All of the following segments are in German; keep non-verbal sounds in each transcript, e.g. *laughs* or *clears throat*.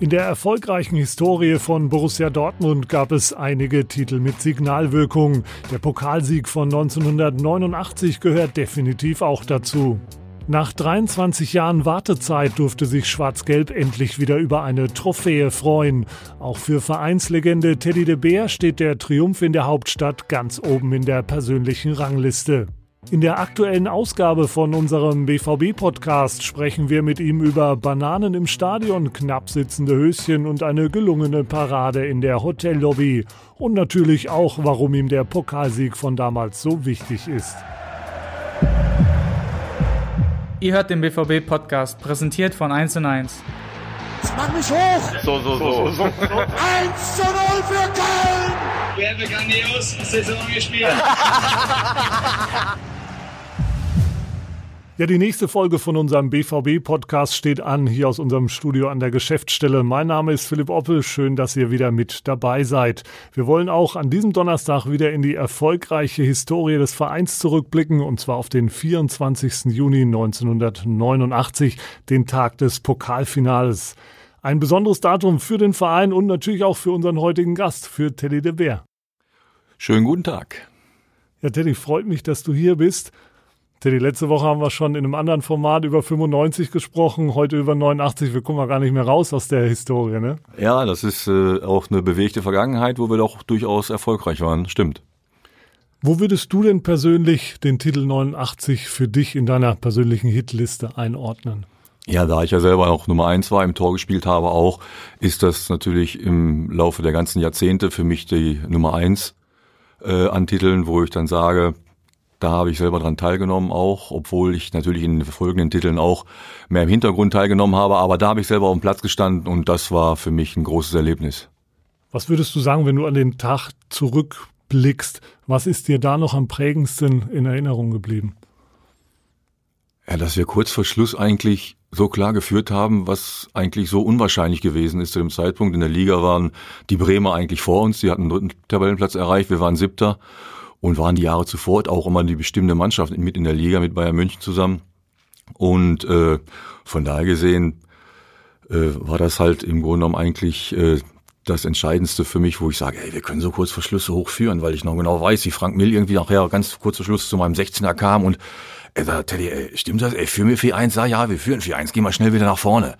In der erfolgreichen Historie von Borussia Dortmund gab es einige Titel mit Signalwirkung. Der Pokalsieg von 1989 gehört definitiv auch dazu. Nach 23 Jahren Wartezeit durfte sich Schwarz-Gelb endlich wieder über eine Trophäe freuen. Auch für Vereinslegende Teddy de Beer steht der Triumph in der Hauptstadt ganz oben in der persönlichen Rangliste. In der aktuellen Ausgabe von unserem BVB-Podcast sprechen wir mit ihm über Bananen im Stadion, knapp sitzende Höschen und eine gelungene Parade in der Hotellobby. Und natürlich auch, warum ihm der Pokalsieg von damals so wichtig ist. Ihr hört den BVB-Podcast, präsentiert von 1 und 1. Mach mich hoch! So, so, so. 1 zu 0 für Köln! Wir haben grandios Saison gespielt. Ja, die nächste Folge von unserem BVB-Podcast steht an, hier aus unserem Studio an der Geschäftsstelle. Mein Name ist Philipp Oppel. Schön, dass ihr wieder mit dabei seid. Wir wollen auch an diesem Donnerstag wieder in die erfolgreiche Historie des Vereins zurückblicken, und zwar auf den 24. Juni 1989, den Tag des Pokalfinales. Ein besonderes Datum für den Verein und natürlich auch für unseren heutigen Gast, für Teddy de Beer. Schönen guten Tag. Ja, Teddy, freut mich, dass du hier bist. Teddy, letzte Woche haben wir schon in einem anderen Format über 95 gesprochen, heute über 89. Wir kommen ja gar nicht mehr raus aus der Historie, ne? Ja, das ist äh, auch eine bewegte Vergangenheit, wo wir doch durchaus erfolgreich waren. Stimmt. Wo würdest du denn persönlich den Titel 89 für dich in deiner persönlichen Hitliste einordnen? Ja, da ich ja selber auch Nummer eins war, im Tor gespielt habe auch, ist das natürlich im Laufe der ganzen Jahrzehnte für mich die Nummer eins äh, an Titeln, wo ich dann sage, da habe ich selber dran teilgenommen auch, obwohl ich natürlich in den folgenden Titeln auch mehr im Hintergrund teilgenommen habe. Aber da habe ich selber auf dem Platz gestanden und das war für mich ein großes Erlebnis. Was würdest du sagen, wenn du an den Tag zurückblickst? Was ist dir da noch am prägendsten in Erinnerung geblieben? Ja, dass wir kurz vor Schluss eigentlich so klar geführt haben, was eigentlich so unwahrscheinlich gewesen ist zu dem Zeitpunkt. In der Liga waren die Bremer eigentlich vor uns, die hatten den dritten Tabellenplatz erreicht, wir waren siebter und waren die Jahre zuvor auch immer die bestimmte Mannschaft mit in der Liga mit Bayern München zusammen. Und äh, von daher gesehen äh, war das halt im Grunde genommen eigentlich äh, das Entscheidendste für mich, wo ich sage, ey, wir können so kurz vor Schluss so hochführen, weil ich noch genau weiß, wie Frank Mill irgendwie nachher ganz kurz vor Schluss zu meinem 16er kam und er sagt, Teddy, ey, stimmt das? Ey, führen wir 4-1? Ja, ja, wir führen 4-1, gehen wir schnell wieder nach vorne.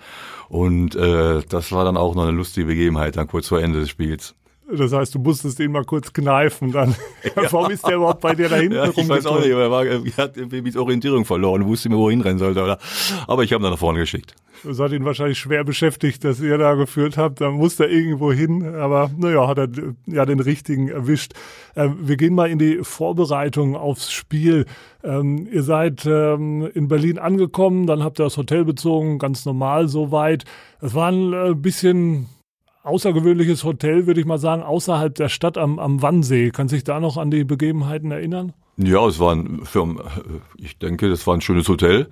Und äh, das war dann auch noch eine lustige Begebenheit, dann kurz vor Ende des Spiels. Das heißt, du musstest ihn mal kurz kneifen dann. *laughs* Ja. Warum ist der überhaupt bei dir da hinten ja, Ich weiß auch nicht, aber er, war, er hat irgendwie die Orientierung verloren, wusste mir, wo er hinrennen sollte. Oder? Aber ich habe ihn nach vorne geschickt. Das hat ihn wahrscheinlich schwer beschäftigt, dass ihr da geführt habt. Da musste er irgendwo hin, aber naja, hat er ja den richtigen erwischt. Ähm, wir gehen mal in die Vorbereitung aufs Spiel. Ähm, ihr seid ähm, in Berlin angekommen, dann habt ihr das Hotel bezogen, ganz normal soweit. Es war ein äh, bisschen außergewöhnliches Hotel, würde ich mal sagen, außerhalb der Stadt am, am Wannsee. Kann sich da noch an die Begebenheiten erinnern? Ja, es war ein, für, ich denke, das war ein schönes Hotel,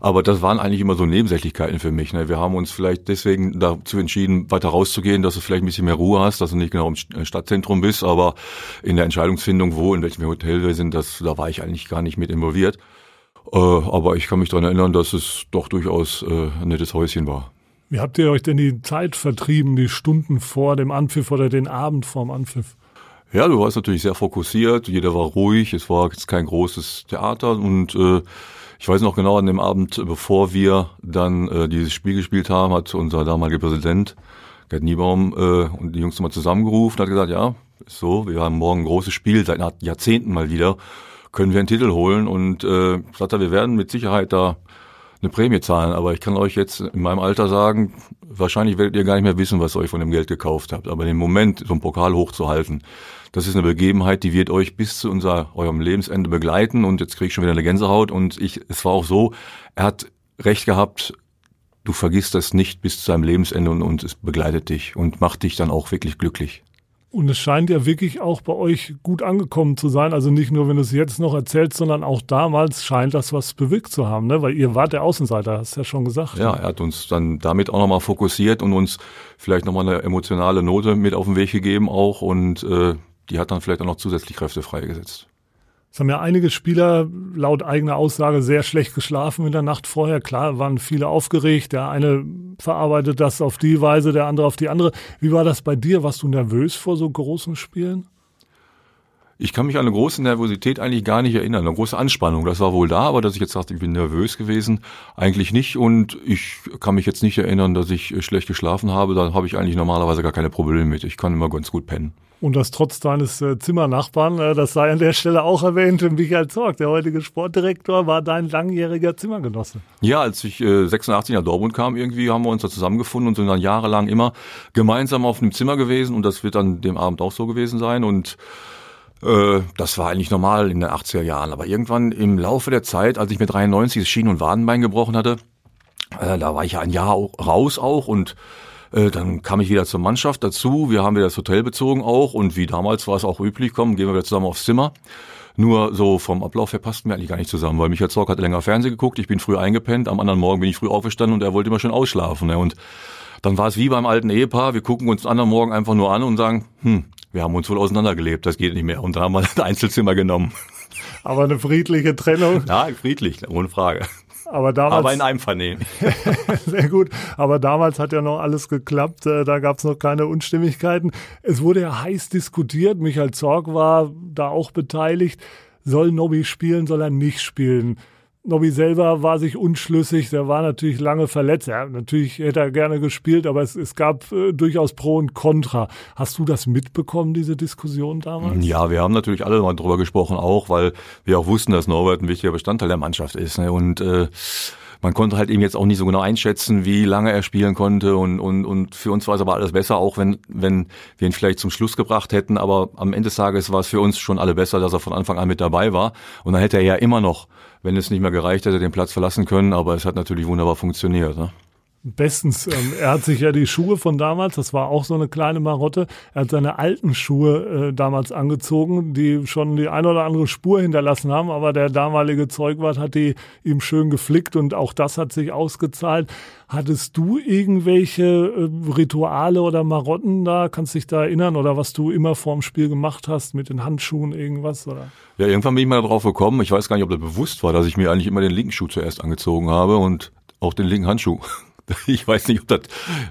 aber das waren eigentlich immer so Nebensächlichkeiten für mich. Ne? Wir haben uns vielleicht deswegen dazu entschieden, weiter rauszugehen, dass du vielleicht ein bisschen mehr Ruhe hast, dass du nicht genau im Stadtzentrum bist, aber in der Entscheidungsfindung, wo, in welchem Hotel wir sind, das, da war ich eigentlich gar nicht mit involviert. Äh, aber ich kann mich daran erinnern, dass es doch durchaus äh, ein nettes Häuschen war. Wie habt ihr euch denn die Zeit vertrieben, die Stunden vor dem Anpfiff oder den Abend vorm Anpfiff? Ja, du warst natürlich sehr fokussiert, jeder war ruhig, es war jetzt kein großes Theater. Und äh, ich weiß noch genau, an dem Abend, bevor wir dann äh, dieses Spiel gespielt haben, hat unser damaliger Präsident, Gerd Niebaum, äh, und die Jungs nochmal zusammengerufen und hat gesagt, ja, ist so, wir haben morgen ein großes Spiel, seit Jahrzehnten mal wieder, können wir einen Titel holen. Und äh, sagt wir werden mit Sicherheit da eine Prämie zahlen. Aber ich kann euch jetzt in meinem Alter sagen, wahrscheinlich werdet ihr gar nicht mehr wissen, was ihr euch von dem Geld gekauft habt. Aber den Moment, so einen Pokal hochzuhalten, das ist eine Begebenheit, die wird euch bis zu unser, eurem Lebensende begleiten. Und jetzt kriege ich schon wieder eine Gänsehaut. Und ich, es war auch so, er hat recht gehabt, du vergisst das nicht bis zu deinem Lebensende und, und es begleitet dich und macht dich dann auch wirklich glücklich. Und es scheint ja wirklich auch bei euch gut angekommen zu sein. Also nicht nur, wenn du es jetzt noch erzählst, sondern auch damals scheint das was bewirkt zu haben, ne? Weil ihr wart der Außenseiter, hast du ja schon gesagt. Ja, er hat uns dann damit auch nochmal fokussiert und uns vielleicht nochmal eine emotionale Note mit auf den Weg gegeben auch und äh, die hat dann vielleicht auch noch zusätzlich Kräfte freigesetzt. Es haben ja einige Spieler laut eigener Aussage sehr schlecht geschlafen in der Nacht vorher. Klar, waren viele aufgeregt. Der eine verarbeitet das auf die Weise, der andere auf die andere. Wie war das bei dir? Warst du nervös vor so großen Spielen? Ich kann mich an eine große Nervosität eigentlich gar nicht erinnern. Eine große Anspannung, das war wohl da, aber dass ich jetzt sagte, ich bin nervös gewesen, eigentlich nicht. Und ich kann mich jetzt nicht erinnern, dass ich schlecht geschlafen habe. Da habe ich eigentlich normalerweise gar keine Probleme mit. Ich kann immer ganz gut pennen. Und das trotz deines äh, Zimmernachbarn, äh, das sei an der Stelle auch erwähnt, Michael Zorg, der heutige Sportdirektor, war dein langjähriger Zimmergenosse. Ja, als ich äh, 86 nach Dortmund kam, irgendwie haben wir uns da zusammengefunden und sind dann jahrelang immer gemeinsam auf einem Zimmer gewesen und das wird dann dem Abend auch so gewesen sein und äh, das war eigentlich normal in den 80er Jahren. Aber irgendwann im Laufe der Zeit, als ich mit 93 das Schienen- und Wadenbein gebrochen hatte, äh, da war ich ja ein Jahr raus auch und äh, dann kam ich wieder zur Mannschaft dazu. Wir haben wieder das Hotel bezogen auch und wie damals war es auch üblich, kommen, gehen wir wieder zusammen aufs Zimmer. Nur so vom Ablauf her passten wir eigentlich gar nicht zusammen, weil Michael Zorc hat länger Fernsehen geguckt, ich bin früh eingepennt, am anderen Morgen bin ich früh aufgestanden und er wollte immer schön ausschlafen. Ne? Und dann war es wie beim alten Ehepaar, wir gucken uns den anderen Morgen einfach nur an und sagen, hm, wir haben uns wohl auseinandergelebt, das geht nicht mehr. Und dann haben wir *laughs* ein Einzelzimmer genommen. Aber eine friedliche Trennung. Ja, friedlich, ohne Frage. Aber damals. Aber in Einvernehmen. *laughs* Sehr gut. Aber damals hat ja noch alles geklappt. Äh, da gab es noch keine Unstimmigkeiten. Es wurde ja heiß diskutiert. Michael Zorg war da auch beteiligt. Soll Nobby spielen, soll er nicht spielen? Nobby selber war sich unschlüssig, der war natürlich lange verletzt. Ja, natürlich hätte er gerne gespielt, aber es, es gab äh, durchaus Pro und Contra. Hast du das mitbekommen, diese Diskussion damals? Ja, wir haben natürlich alle mal drüber gesprochen, auch weil wir auch wussten, dass Norbert ein wichtiger Bestandteil der Mannschaft ist. Ne? Und äh, man konnte halt eben jetzt auch nicht so genau einschätzen, wie lange er spielen konnte und, und, und für uns war es aber alles besser, auch wenn, wenn wir ihn vielleicht zum Schluss gebracht hätten, aber am Ende des Tages war es für uns schon alle besser, dass er von Anfang an mit dabei war und dann hätte er ja immer noch, wenn es nicht mehr gereicht hätte, den Platz verlassen können, aber es hat natürlich wunderbar funktioniert. Ne? Bestens. Ähm, er hat sich ja die Schuhe von damals, das war auch so eine kleine Marotte, er hat seine alten Schuhe äh, damals angezogen, die schon die eine oder andere Spur hinterlassen haben, aber der damalige Zeugwart hat die ihm schön geflickt und auch das hat sich ausgezahlt. Hattest du irgendwelche äh, Rituale oder Marotten da? Kannst dich da erinnern oder was du immer vorm Spiel gemacht hast mit den Handschuhen irgendwas oder? Ja, irgendwann bin ich mal darauf gekommen. Ich weiß gar nicht, ob das bewusst war, dass ich mir eigentlich immer den linken Schuh zuerst angezogen habe und auch den linken Handschuh. *laughs* Ich weiß nicht, ob das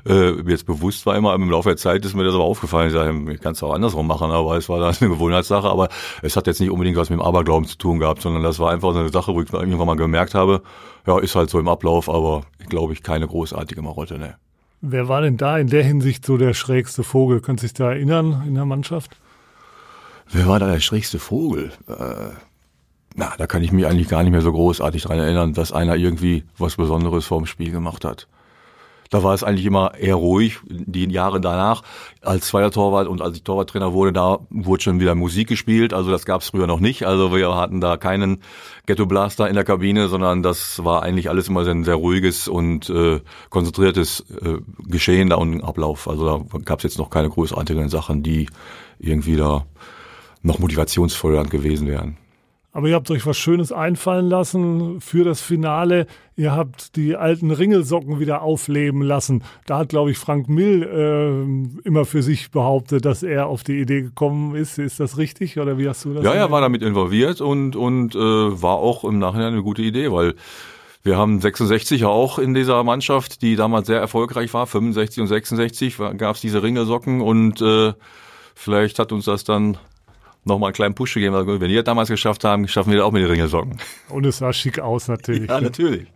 äh, jetzt bewusst war immer, im Laufe der Zeit ist mir das aber aufgefallen. Ich sage, ich kann es auch andersrum machen, aber es war dann *laughs* eine Gewohnheitssache. Aber es hat jetzt nicht unbedingt was mit dem Aberglauben zu tun gehabt, sondern das war einfach so eine Sache, wo ich irgendwann mal gemerkt habe, ja, ist halt so im Ablauf, aber glaube ich keine großartige Marotte, ne. Wer war denn da in der Hinsicht so der schrägste Vogel? Kannst du dich da erinnern in der Mannschaft? Wer war da der schrägste Vogel? Äh, na, da kann ich mich eigentlich gar nicht mehr so großartig dran erinnern, dass einer irgendwie was Besonderes vorm Spiel gemacht hat. Da war es eigentlich immer eher ruhig. Die Jahre danach, als zweiter Torwart und als ich Torwarttrainer wurde, da wurde schon wieder Musik gespielt. Also das gab es früher noch nicht. Also wir hatten da keinen Ghetto Blaster in der Kabine, sondern das war eigentlich alles immer ein sehr ruhiges und äh, konzentriertes äh, Geschehen da und Ablauf. Also da gab es jetzt noch keine großartigen Sachen, die irgendwie da noch motivationsfördernd gewesen wären. Aber ihr habt euch was Schönes einfallen lassen für das Finale. Ihr habt die alten Ringelsocken wieder aufleben lassen. Da hat, glaube ich, Frank Mill äh, immer für sich behauptet, dass er auf die Idee gekommen ist. Ist das richtig oder wie hast du das? Ja, er war damit involviert und, und äh, war auch im Nachhinein eine gute Idee, weil wir haben 66 auch in dieser Mannschaft, die damals sehr erfolgreich war, 65 und 66 gab es diese Ringelsocken und äh, vielleicht hat uns das dann nochmal einen kleinen Push gegeben. Wenn die das damals geschafft haben, schaffen wir das auch mit den Ringelsocken. Und es sah schick aus natürlich. ja, natürlich.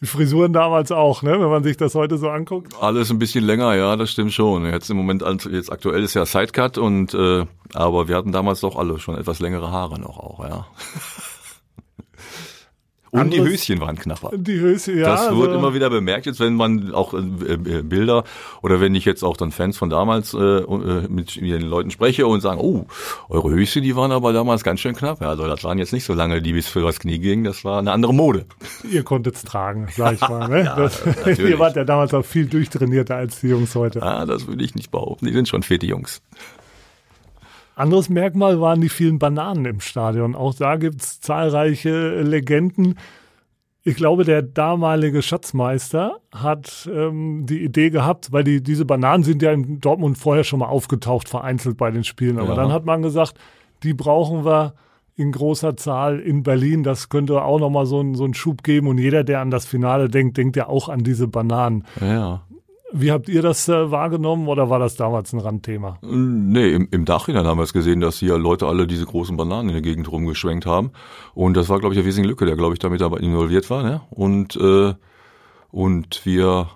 Die Frisuren damals auch, ne? wenn man sich das heute so anguckt. Alles ein bisschen länger, ja, das stimmt schon. Jetzt im Moment, jetzt aktuell ist ja Sidecut und äh, aber wir hatten damals doch alle schon etwas längere Haare noch auch, ja. Und Anderes, die Höschen waren knapper. Die Höschen, ja. Das wird also, immer wieder bemerkt, jetzt wenn man auch äh, äh, Bilder oder wenn ich jetzt auch dann Fans von damals äh, äh, mit den Leuten spreche und sagen, oh, eure Höschen, die waren aber damals ganz schön knapp. Ja, also das waren jetzt nicht so lange, die bis für das Knie gingen, das war eine andere Mode. Ihr konntet es tragen, sag ich mal. Ne? *laughs* ja, das, *laughs* ihr wart ja damals auch viel durchtrainierter als die Jungs heute. Ja, das würde ich nicht behaupten. Die sind schon fette Jungs. Anderes Merkmal waren die vielen Bananen im Stadion. Auch da gibt es zahlreiche Legenden. Ich glaube, der damalige Schatzmeister hat ähm, die Idee gehabt, weil die, diese Bananen sind ja in Dortmund vorher schon mal aufgetaucht, vereinzelt bei den Spielen. Aber ja. dann hat man gesagt, die brauchen wir in großer Zahl in Berlin. Das könnte auch nochmal so, ein, so einen Schub geben. Und jeder, der an das Finale denkt, denkt ja auch an diese Bananen. Ja. Wie habt ihr das äh, wahrgenommen oder war das damals ein Randthema? Nee, im, im Nachhinein haben wir es gesehen, dass hier Leute alle diese großen Bananen in der Gegend rumgeschwenkt haben. Und das war, glaube ich, der wesentliche Lücke, der, glaube ich, damit involviert war. Ne? Und, äh, und wir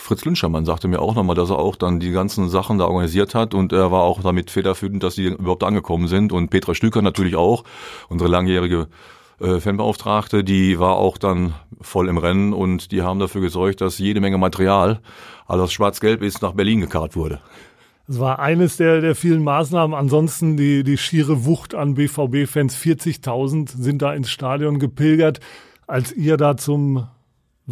Fritz Lünschermann sagte mir auch nochmal, dass er auch dann die ganzen Sachen da organisiert hat und er war auch damit federführend, dass die überhaupt angekommen sind und Petra Stüker natürlich auch, unsere langjährige äh, Fanbeauftragte, die war auch dann voll im Rennen und die haben dafür gesorgt, dass jede Menge Material, also das schwarz-gelb ist, nach Berlin gekarrt wurde. Es war eines der, der vielen Maßnahmen. Ansonsten die, die schiere Wucht an BVB-Fans. 40.000 sind da ins Stadion gepilgert. Als ihr da zum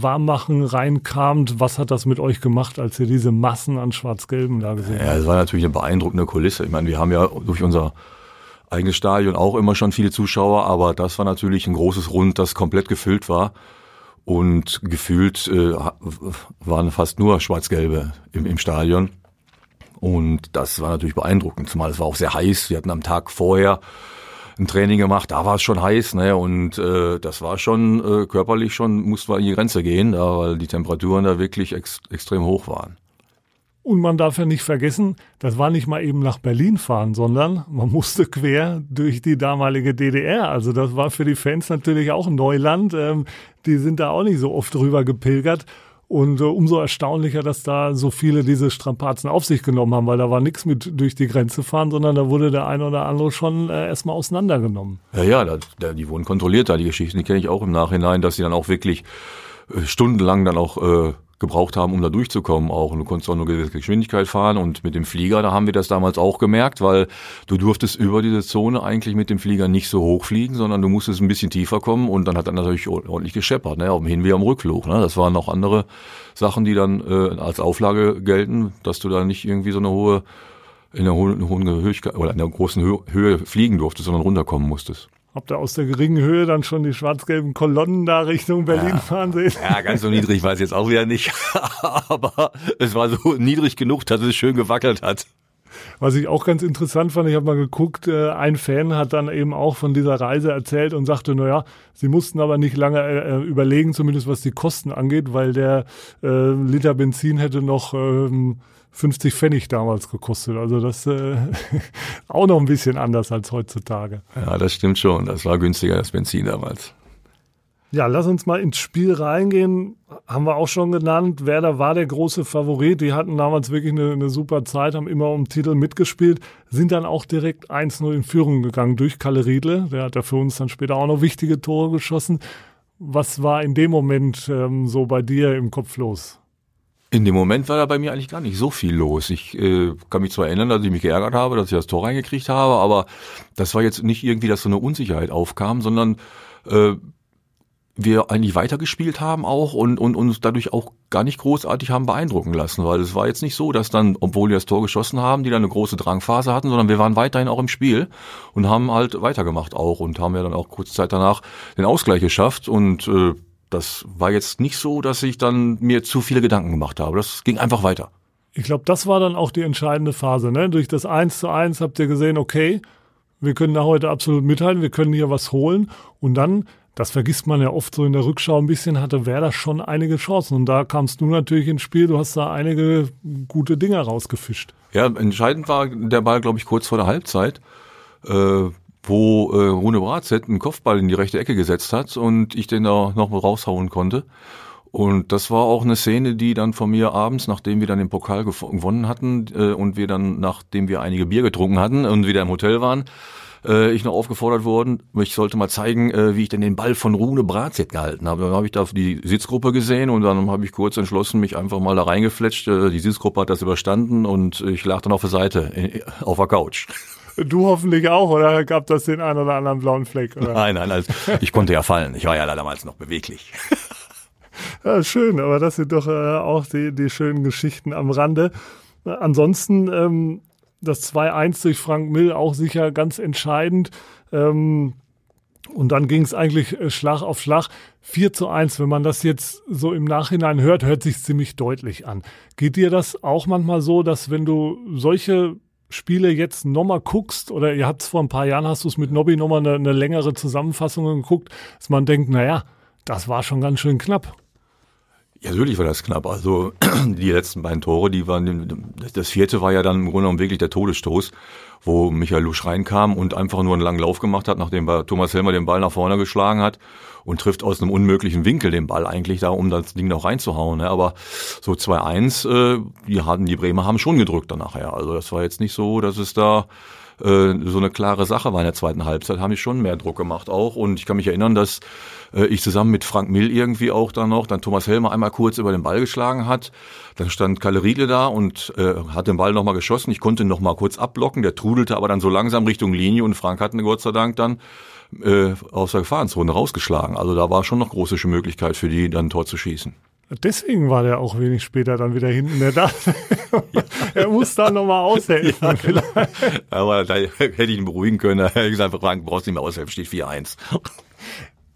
Warmmachen reinkamt. Was hat das mit euch gemacht, als ihr diese Massen an Schwarz-Gelben da gesehen habt? Ja, es war natürlich eine beeindruckende Kulisse. Ich meine, wir haben ja durch unser eigenes Stadion auch immer schon viele Zuschauer, aber das war natürlich ein großes Rund, das komplett gefüllt war. Und gefühlt äh, waren fast nur Schwarz-Gelbe im, im Stadion. Und das war natürlich beeindruckend, zumal es war auch sehr heiß. Wir hatten am Tag vorher ein Training gemacht, da war es schon heiß, ne? Und äh, das war schon äh, körperlich schon, musste man in die Grenze gehen, da, weil die Temperaturen da wirklich ex extrem hoch waren. Und man darf ja nicht vergessen, das war nicht mal eben nach Berlin fahren, sondern man musste quer durch die damalige DDR. Also das war für die Fans natürlich auch Neuland. Ähm, die sind da auch nicht so oft drüber gepilgert. Und äh, umso erstaunlicher, dass da so viele diese Strapazen auf sich genommen haben, weil da war nichts mit durch die Grenze fahren, sondern da wurde der eine oder andere schon äh, erstmal auseinandergenommen. Ja, ja, die wurden kontrolliert da, die Geschichten, die kenne ich auch im Nachhinein, dass sie dann auch wirklich äh, stundenlang dann auch äh, gebraucht haben, um da durchzukommen auch. Und du konntest auch nur gewisse Geschwindigkeit fahren und mit dem Flieger, da haben wir das damals auch gemerkt, weil du durftest über diese Zone eigentlich mit dem Flieger nicht so hoch fliegen, sondern du musstest ein bisschen tiefer kommen und dann hat er natürlich ordentlich gescheppert, ne, auf dem Hin- wie am Rückflug. Ne. Das waren noch andere Sachen, die dann äh, als Auflage gelten, dass du da nicht irgendwie so eine hohe in einer hohen, hohen Höhe oder in einer großen Höhe fliegen durftest, sondern runterkommen musstest. Habt ihr aus der geringen Höhe dann schon die schwarz-gelben Kolonnen da Richtung Berlin ja. fahren sehen? Ja, ganz so niedrig war es jetzt auch wieder nicht. *laughs* Aber es war so niedrig genug, dass es schön gewackelt hat. Was ich auch ganz interessant fand, ich habe mal geguckt, äh, ein Fan hat dann eben auch von dieser Reise erzählt und sagte, naja, sie mussten aber nicht lange äh, äh, überlegen, zumindest was die Kosten angeht, weil der äh, Liter Benzin hätte noch ähm, 50 Pfennig damals gekostet. Also das äh, *laughs* auch noch ein bisschen anders als heutzutage. Ja, das stimmt schon. Das war günstiger als Benzin damals. Ja, lass uns mal ins Spiel reingehen. Haben wir auch schon genannt. Werder war der große Favorit. Die hatten damals wirklich eine, eine super Zeit, haben immer um Titel mitgespielt, sind dann auch direkt 1-0 in Führung gegangen durch Kalle Riedle. Der hat ja für uns dann später auch noch wichtige Tore geschossen. Was war in dem Moment ähm, so bei dir im Kopf los? In dem Moment war da bei mir eigentlich gar nicht so viel los. Ich äh, kann mich zwar erinnern, dass ich mich geärgert habe, dass ich das Tor reingekriegt habe, aber das war jetzt nicht irgendwie, dass so eine Unsicherheit aufkam, sondern äh, wir eigentlich weitergespielt haben auch und, und uns dadurch auch gar nicht großartig haben beeindrucken lassen, weil es war jetzt nicht so, dass dann, obwohl wir das Tor geschossen haben, die dann eine große Drangphase hatten, sondern wir waren weiterhin auch im Spiel und haben halt weitergemacht auch und haben ja dann auch kurze Zeit danach den Ausgleich geschafft und äh, das war jetzt nicht so, dass ich dann mir zu viele Gedanken gemacht habe. Das ging einfach weiter. Ich glaube, das war dann auch die entscheidende Phase. Ne? Durch das 1 zu 1 habt ihr gesehen, okay, wir können da heute absolut mithalten, wir können hier was holen. Und dann, das vergisst man ja oft so in der Rückschau ein bisschen, hatte Werder schon einige Chancen. Und da kamst du natürlich ins Spiel, du hast da einige gute Dinge rausgefischt. Ja, entscheidend war der Ball, glaube ich, kurz vor der Halbzeit. Äh wo äh, Rune Bratzett einen Kopfball in die rechte Ecke gesetzt hat und ich den da noch raushauen konnte. Und das war auch eine Szene, die dann von mir abends, nachdem wir dann den Pokal gewonnen hatten äh, und wir dann, nachdem wir einige Bier getrunken hatten und wieder im Hotel waren, äh, ich noch aufgefordert worden, ich sollte mal zeigen, äh, wie ich denn den Ball von Rune Bratzett gehalten habe. Dann habe ich da die Sitzgruppe gesehen und dann habe ich kurz entschlossen, mich einfach mal da reingefletscht. Äh, die Sitzgruppe hat das überstanden und ich lag dann auf der Seite, äh, auf der Couch. Du hoffentlich auch, oder gab das den einen oder anderen blauen Fleck? Oder? Nein, nein, also ich konnte ja fallen. Ich war ja damals noch beweglich. *laughs* Ja, schön, aber das sind doch äh, auch die, die schönen Geschichten am Rande. Ansonsten ähm, das 2-1 durch Frank Mill auch sicher ganz entscheidend. Ähm, und dann ging es eigentlich äh, Schlag auf Schlag. 4 zu 1, wenn man das jetzt so im Nachhinein hört, hört sich ziemlich deutlich an. Geht dir das auch manchmal so, dass wenn du solche Spiele jetzt nochmal guckst, oder ihr habt es vor ein paar Jahren, hast du es mit Nobby nochmal eine, eine längere Zusammenfassung geguckt, dass man denkt, naja, das war schon ganz schön knapp. Ja, natürlich war das knapp. Also *clears throat* die letzten beiden Tore, die waren, das vierte war ja dann im Grunde genommen wirklich der Todesstoß, wo Michael Lusch reinkam und einfach nur einen langen Lauf gemacht hat, nachdem Thomas Helmer den Ball nach vorne geschlagen hat und trifft aus einem unmöglichen Winkel den Ball eigentlich da, um das Ding noch reinzuhauen. Ne? Aber so 2-1, äh, die hatten, die Bremer haben schon gedrückt danach, ja. Also das war jetzt nicht so, dass es da äh, so eine klare Sache war in der zweiten Halbzeit, haben die schon mehr Druck gemacht auch. Und ich kann mich erinnern, dass äh, ich zusammen mit Frank Mill irgendwie auch dann noch, dann Thomas Helmer einmal kurz über den Ball geschlagen hat. Dann stand Kalle Riedle da und äh, hat den Ball nochmal geschossen. Ich konnte ihn nochmal kurz abblocken. Der trudelte aber dann so langsam Richtung Linie und Frank hat ihn Gott sei Dank dann äh, aus der Gefahrenzone rausgeschlagen. Also da war schon noch große Möglichkeit für die, dann ein Tor zu schießen. Deswegen war der auch wenig später dann wieder hinten. Der dachte, *laughs* er muss da nochmal aushelfen. Ja, genau. Aber da hätte ich ihn beruhigen können. Da hätte ich gesagt, Frank, brauchst nicht mehr aushelfen, steht 4-1.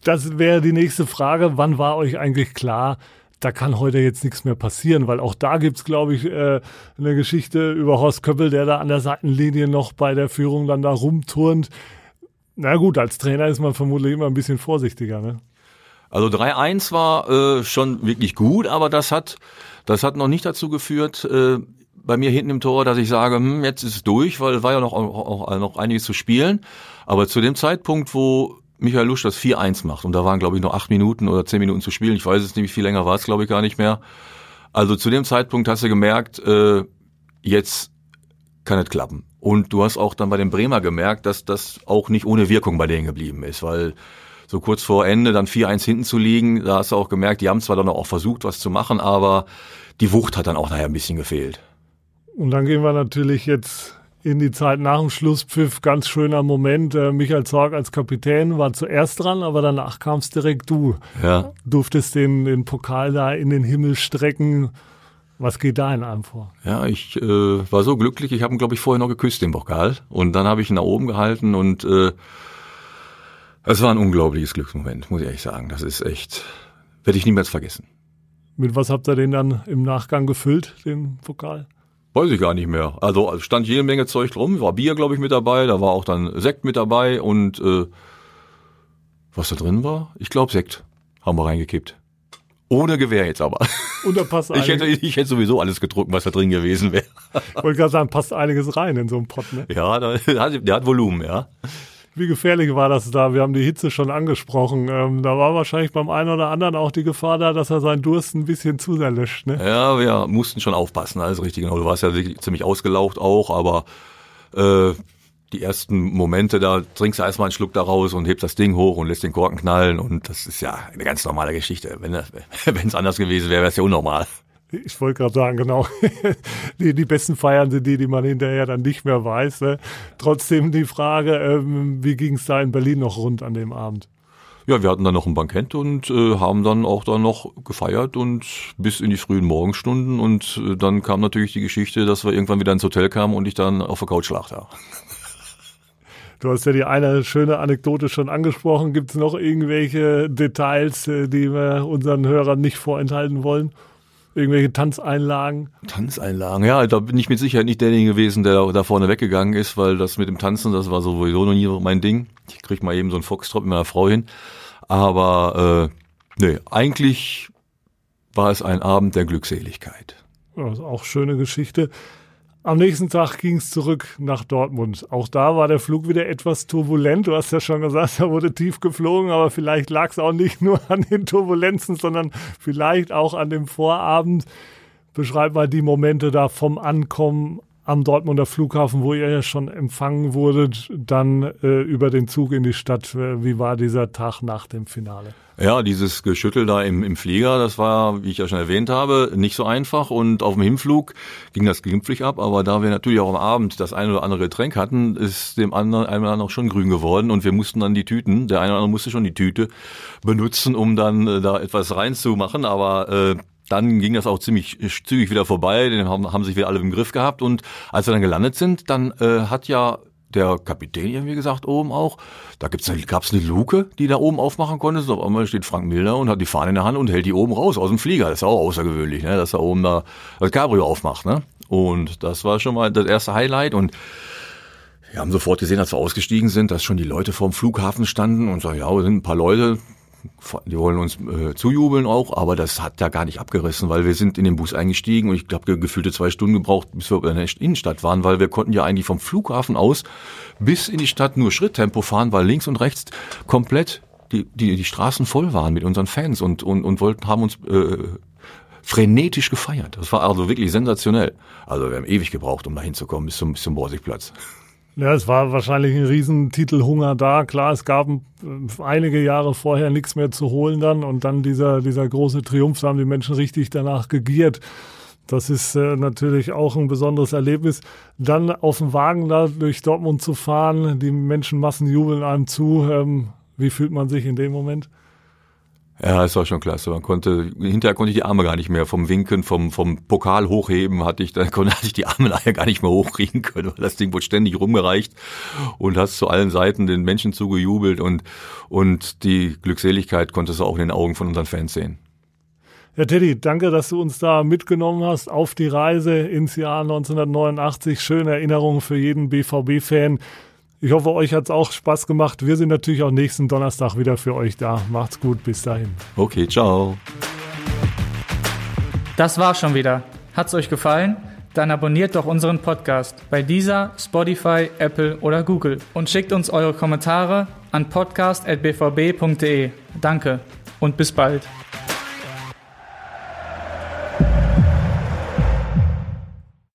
Das wäre die nächste Frage. Wann war euch eigentlich klar, da kann heute jetzt nichts mehr passieren? Weil auch da gibt's, glaube ich, äh, eine Geschichte über Horst Köppel, der da an der Seitenlinie noch bei der Führung dann da rumturnt. Na gut, als Trainer ist man vermutlich immer ein bisschen vorsichtiger, ne? Also 3-1 war äh, schon wirklich gut, aber das hat, das hat noch nicht dazu geführt, äh, bei mir hinten im Tor, dass ich sage, hm, jetzt ist es durch, weil war ja noch, auch, auch noch einiges zu spielen. Aber zu dem Zeitpunkt, wo Michael Lusch das 4-1 macht, und da waren, glaube ich, noch acht Minuten oder zehn Minuten zu spielen, ich weiß es nicht, viel länger war es, glaube ich, gar nicht mehr. Also zu dem Zeitpunkt hast du gemerkt, äh, jetzt kann es klappen. Und du hast auch dann bei den Bremer gemerkt, dass das auch nicht ohne Wirkung bei denen geblieben ist, weil so kurz vor Ende dann 4-1 hinten zu liegen, da hast du auch gemerkt, die haben zwar dann auch versucht, was zu machen, aber die Wucht hat dann auch nachher ein bisschen gefehlt. Und dann gehen wir natürlich jetzt in die Zeit nach dem Schlusspfiff. Ganz schöner Moment. Äh, Michael Zorg als Kapitän war zuerst dran, aber danach kamst direkt du. Ja. Durftest den, den Pokal da in den Himmel strecken. Was geht da in einem vor? Ja, ich äh, war so glücklich. Ich habe ihn, glaube ich, vorher noch geküsst, den Pokal. Und dann habe ich ihn nach oben gehalten und äh, es war ein unglaubliches Glücksmoment, muss ich ehrlich sagen. Das ist echt, werde ich niemals vergessen. Mit was habt ihr den dann im Nachgang gefüllt, den Pokal? Weiß ich gar nicht mehr. Also stand jede Menge Zeug drum, war Bier, glaube ich, mit dabei, da war auch dann Sekt mit dabei und äh, was da drin war? Ich glaube Sekt haben wir reingekippt. Ohne Gewehr jetzt aber. *laughs* Und da passt ich hätte, ich hätte sowieso alles gedruckt, was da drin gewesen wäre. Ich wollte gerade sagen, passt einiges rein in so einen Pott, ne? Ja, der hat, *laughs* der hat Volumen, ja. Wie gefährlich war das da? Wir haben die Hitze schon angesprochen. Ähm, da war wahrscheinlich beim einen oder anderen auch die Gefahr da, dass er seinen Durst ein bisschen zu sehr löscht. Ne? Ja, wir mussten schon aufpassen, alles richtig genau. Du warst ja ziemlich ausgelaucht auch, aber äh, die ersten Momente, da trinkst du erstmal einen Schluck daraus und hebst das Ding hoch und lässt den Korken knallen und das ist ja eine ganz normale Geschichte. Wenn es *laughs* anders gewesen wäre, wäre es ja unnormal. Ich wollte gerade sagen, genau. *laughs* Die, die besten Feiern sind die, die man hinterher dann nicht mehr weiß. Ne? Trotzdem die Frage, ähm, wie ging es da in Berlin noch rund an dem Abend? Ja, wir hatten dann noch ein Bankett und äh, haben dann auch dann noch gefeiert und bis in die frühen Morgenstunden und äh, dann kam natürlich die Geschichte, dass wir irgendwann wieder ins Hotel kamen und ich dann auf der Couch lag da. *laughs* Du hast ja die eine schöne Anekdote schon angesprochen. Gibt es noch irgendwelche Details, äh, die wir unseren Hörern nicht vorenthalten wollen? Irgendwelche Tanzeinlagen? Tanzeinlagen, ja, da bin ich mit Sicherheit nicht derjenige gewesen, der da vorne weggegangen ist, weil das mit dem Tanzen, das war sowieso noch nie mein Ding. Ich krieg mal eben so einen Foxtrot mit meiner Frau hin. Aber äh, nee, eigentlich war es ein Abend der Glückseligkeit. Ja, das ist auch schöne Geschichte. Am nächsten Tag ging es zurück nach Dortmund. Auch da war der Flug wieder etwas turbulent. Du hast ja schon gesagt, er wurde tief geflogen, aber vielleicht lag es auch nicht nur an den Turbulenzen, sondern vielleicht auch an dem Vorabend. Beschreib mal die Momente da vom Ankommen am Dortmunder Flughafen, wo ihr ja schon empfangen wurdet, dann äh, über den Zug in die Stadt. Wie war dieser Tag nach dem Finale? Ja, dieses Geschüttel da im, im Flieger, das war, wie ich ja schon erwähnt habe, nicht so einfach. Und auf dem Hinflug ging das glimpflich ab. Aber da wir natürlich auch am Abend das eine oder andere Getränk hatten, ist dem anderen einem auch schon grün geworden. Und wir mussten dann die Tüten, der eine oder andere musste schon die Tüte benutzen, um dann äh, da etwas reinzumachen. Aber äh, dann ging das auch ziemlich zügig wieder vorbei. Den haben, haben sich wieder alle im Griff gehabt. Und als wir dann gelandet sind, dann äh, hat ja der Kapitän irgendwie gesagt, oben auch. Da gibt's eine, gab's eine Luke, die da oben aufmachen konnte. Auf einmal steht Frank Milner und hat die Fahne in der Hand und hält die oben raus aus dem Flieger. Das ist auch außergewöhnlich, ne? dass er oben da das Cabrio aufmacht. Ne? Und das war schon mal das erste Highlight. Und wir haben sofort gesehen, als wir ausgestiegen sind, dass schon die Leute vorm Flughafen standen und sagen, ja, wir sind ein paar Leute, die wollen uns äh, zujubeln auch, aber das hat ja gar nicht abgerissen, weil wir sind in den Bus eingestiegen und ich glaube, gefühlte zwei Stunden gebraucht, bis wir in der Innenstadt waren, weil wir konnten ja eigentlich vom Flughafen aus bis in die Stadt nur Schritttempo fahren, weil links und rechts komplett die, die, die Straßen voll waren mit unseren Fans und, und, und wollten, haben uns äh, frenetisch gefeiert. Das war also wirklich sensationell. Also wir haben ewig gebraucht, um da hinzukommen bis zum, bis zum Borsigplatz. Ja, es war wahrscheinlich ein Riesentitel Hunger da. Klar, es gab äh, einige Jahre vorher nichts mehr zu holen dann und dann dieser, dieser große Triumph, da haben die Menschen richtig danach gegiert. Das ist äh, natürlich auch ein besonderes Erlebnis. Dann auf dem Wagen da durch Dortmund zu fahren, die Menschenmassen jubeln einem zu. Ähm, wie fühlt man sich in dem Moment? Ja, es war schon klasse. Man konnte, hinterher konnte ich die Arme gar nicht mehr vom Winken, vom, vom Pokal hochheben, hatte ich, dann konnte *laughs* hatte ich die Arme nachher gar nicht mehr hochkriegen können, weil das Ding wurde ständig rumgereicht und hast zu allen Seiten den Menschen zugejubelt und, und die Glückseligkeit konntest du auch in den Augen von unseren Fans sehen. Ja, Teddy, danke, dass du uns da mitgenommen hast auf die Reise ins Jahr 1989. Schöne Erinnerungen für jeden BVB-Fan. Ich hoffe, euch hat es auch Spaß gemacht. Wir sind natürlich auch nächsten Donnerstag wieder für euch da. Macht's gut, bis dahin. Okay, ciao. Das war schon wieder. Hat's euch gefallen? Dann abonniert doch unseren Podcast bei dieser, Spotify, Apple oder Google und schickt uns eure Kommentare an podcast.bvb.de. Danke und bis bald.